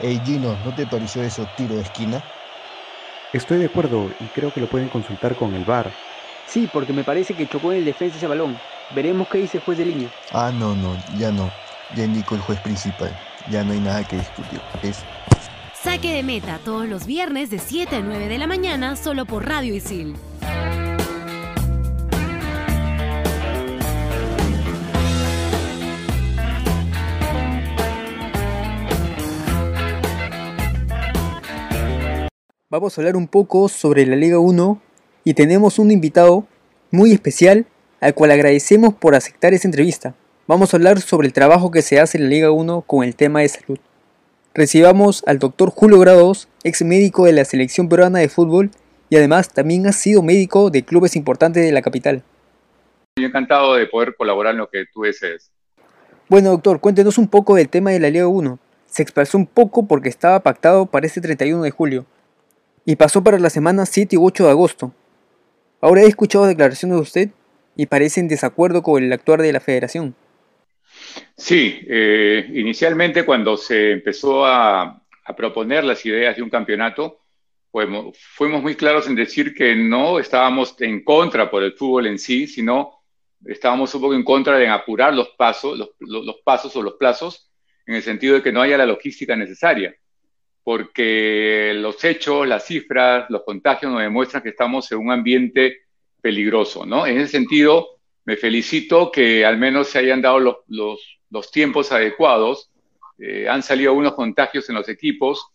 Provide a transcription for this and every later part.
Hey Gino, ¿no te pareció eso tiro de esquina? Estoy de acuerdo y creo que lo pueden consultar con el VAR. Sí, porque me parece que chocó en el defensa ese balón. Veremos qué dice el juez de línea. Ah, no, no, ya no. Ya indicó el juez principal. Ya no hay nada que discutir. Es Saque de meta todos los viernes de 7 a 9 de la mañana solo por Radio Isil. Vamos a hablar un poco sobre la Liga 1 y tenemos un invitado muy especial al cual agradecemos por aceptar esta entrevista. Vamos a hablar sobre el trabajo que se hace en la Liga 1 con el tema de salud. Recibamos al doctor Julio Grados, ex médico de la selección peruana de fútbol y además también ha sido médico de clubes importantes de la capital. Estoy encantado de poder colaborar en lo que tú desees. Bueno, doctor, cuéntenos un poco del tema de la Liga 1. Se expresó un poco porque estaba pactado para este 31 de julio y pasó para la semana 7 y 8 de agosto. Ahora he escuchado declaraciones de usted y parece en desacuerdo con el actuar de la federación. Sí, eh, inicialmente cuando se empezó a, proponer las ideas de un campeonato, pues, fuimos muy claros en decir que no estábamos en contra por el fútbol en sí, sino estábamos un poco en contra de apurar los pasos, los, los pasos o los plazos, en el sentido de que no haya la logística necesaria porque los hechos, las cifras, los contagios nos demuestran que estamos en un ambiente peligroso, ¿no? En ese sentido, me felicito que al menos se hayan dado los, los, los tiempos adecuados. Eh, han salido unos contagios en los equipos,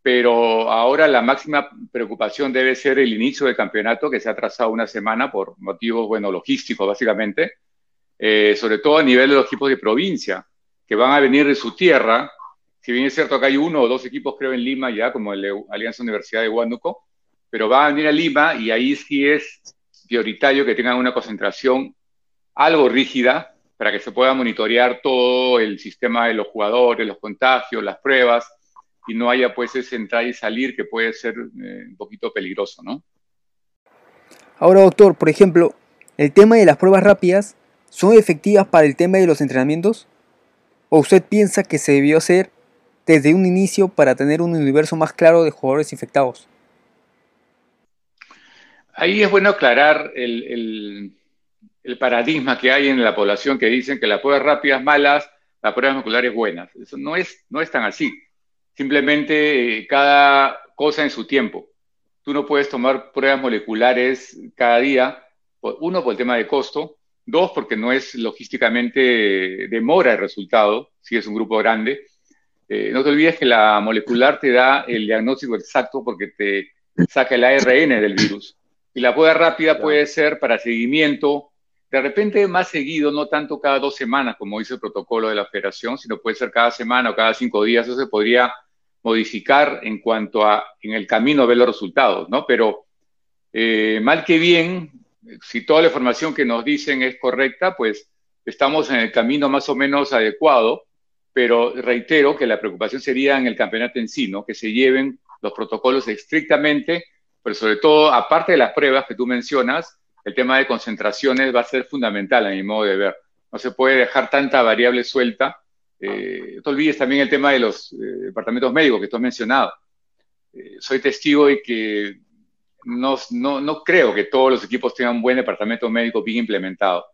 pero ahora la máxima preocupación debe ser el inicio del campeonato, que se ha trazado una semana por motivos, bueno, logísticos básicamente, eh, sobre todo a nivel de los equipos de provincia, que van a venir de su tierra si bien es cierto que hay uno o dos equipos, creo, en Lima ya, como el Alianza Universidad de Huánuco, pero van a venir a Lima y ahí sí es prioritario que tengan una concentración algo rígida para que se pueda monitorear todo el sistema de los jugadores, los contagios, las pruebas, y no haya pues ese entrar y salir que puede ser eh, un poquito peligroso, ¿no? Ahora, doctor, por ejemplo, el tema de las pruebas rápidas, ¿son efectivas para el tema de los entrenamientos? ¿O usted piensa que se debió hacer desde un inicio para tener un universo más claro de jugadores infectados? Ahí es bueno aclarar el, paradigma que hay en la población que dicen que las pruebas rápidas malas, las pruebas moleculares buenas. Eso no es, no es tan así. Simplemente eh, cada cosa en su tiempo. Tú no puedes tomar pruebas moleculares cada día, uno por el tema de costo, dos porque no es logísticamente demora el resultado, si es un grupo grande, eh, no te olvides que la molecular te da el diagnóstico exacto porque te saca el ARN del virus. Y la prueba rápida puede ser para seguimiento, de repente más seguido, no tanto cada dos semanas, como dice el protocolo de la federación, sino puede ser cada semana o cada cinco días. Eso se podría modificar en cuanto a en el camino ver los resultados, ¿no? Pero eh, mal que bien, si toda la información que nos dicen es correcta, pues estamos en el camino más o menos adecuado pero reitero que la preocupación sería en el campeonato en sí, ¿no? que se lleven los protocolos estrictamente, pero sobre todo, aparte de las pruebas que tú mencionas, el tema de concentraciones va a ser fundamental a mi modo de ver. No se puede dejar tanta variable suelta. Eh, no te olvides también el tema de los eh, departamentos médicos que tú has mencionado. Eh, soy testigo de que no, no, no creo que todos los equipos tengan un buen departamento médico bien implementado.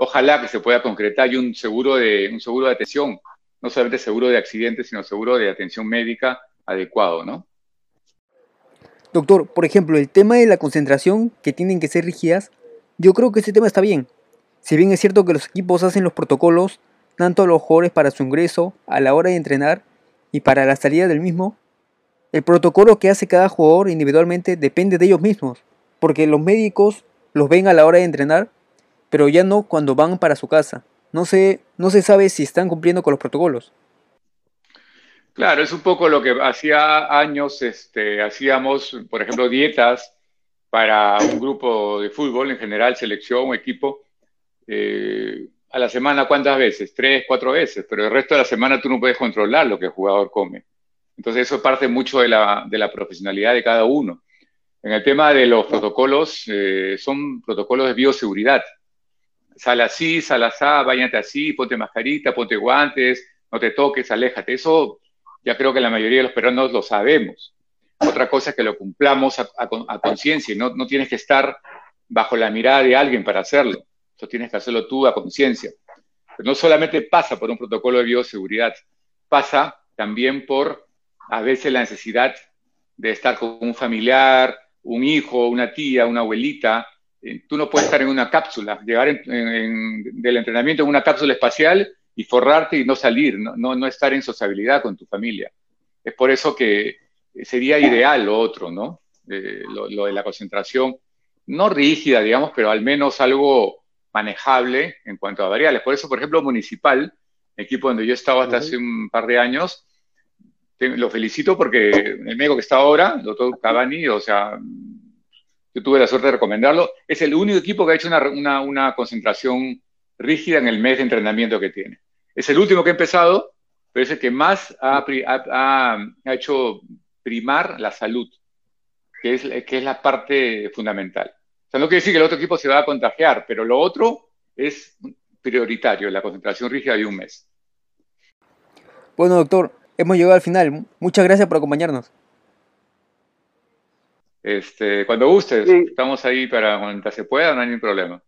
Ojalá que se pueda concretar y un seguro de, un seguro de atención no solamente seguro de accidentes, sino seguro de atención médica adecuado, ¿no? Doctor, por ejemplo, el tema de la concentración, que tienen que ser rígidas, yo creo que ese tema está bien. Si bien es cierto que los equipos hacen los protocolos, tanto a los jugadores para su ingreso, a la hora de entrenar y para la salida del mismo, el protocolo que hace cada jugador individualmente depende de ellos mismos, porque los médicos los ven a la hora de entrenar, pero ya no cuando van para su casa no se, no se sabe si están cumpliendo con los protocolos. Claro, es un poco lo que hacía años este, hacíamos, por ejemplo, dietas para un grupo de fútbol, en general, selección equipo, eh, a la semana cuántas veces, tres, cuatro veces, pero el resto de la semana tú no puedes controlar lo que el jugador come. Entonces eso parte mucho de la, de la profesionalidad de cada uno. En el tema de los protocolos, eh, son protocolos de bioseguridad sal así, sal así, bañate así, ponte mascarita, ponte guantes, no te toques, aléjate. Eso ya creo que la mayoría de los peruanos lo sabemos. Otra cosa es que lo cumplamos a, conciencia y no, no tienes que estar bajo la mirada de alguien para hacerlo. Eso tienes que hacerlo tú a conciencia. Pero no solamente pasa por un protocolo de bioseguridad, pasa también por a veces la necesidad de estar con un familiar, un hijo, una tía, una abuelita. Eh, tú no puedes estar en una cápsula, llegar del entrenamiento en una cápsula espacial y forrarte y no salir, no, no, estar en sociabilidad con tu familia. Es por eso que sería ideal lo otro, ¿no? lo, lo, de la concentración, no rígida, digamos, pero al menos algo manejable en cuanto a variables. Por eso, por ejemplo, Municipal, equipo donde yo estaba hasta hace un par de años, lo felicito porque el médico que está ahora, el doctor Cavani, o sea, yo tuve la suerte de recomendarlo, es el único equipo que ha hecho una, una, concentración rígida en el mes de entrenamiento que tiene. Es el último que ha empezado, pero es el que más ha, ha, ha hecho primar la salud, que es, que es la parte fundamental. O sea, no quiere decir que el otro equipo se va a contagiar, pero lo otro es prioritario, la concentración rígida de un mes. Bueno, doctor, hemos llegado al final. Muchas gracias por acompañarnos. Este, cuando gustes, estamos ahí para cuando se pueda, no hay ningún problema.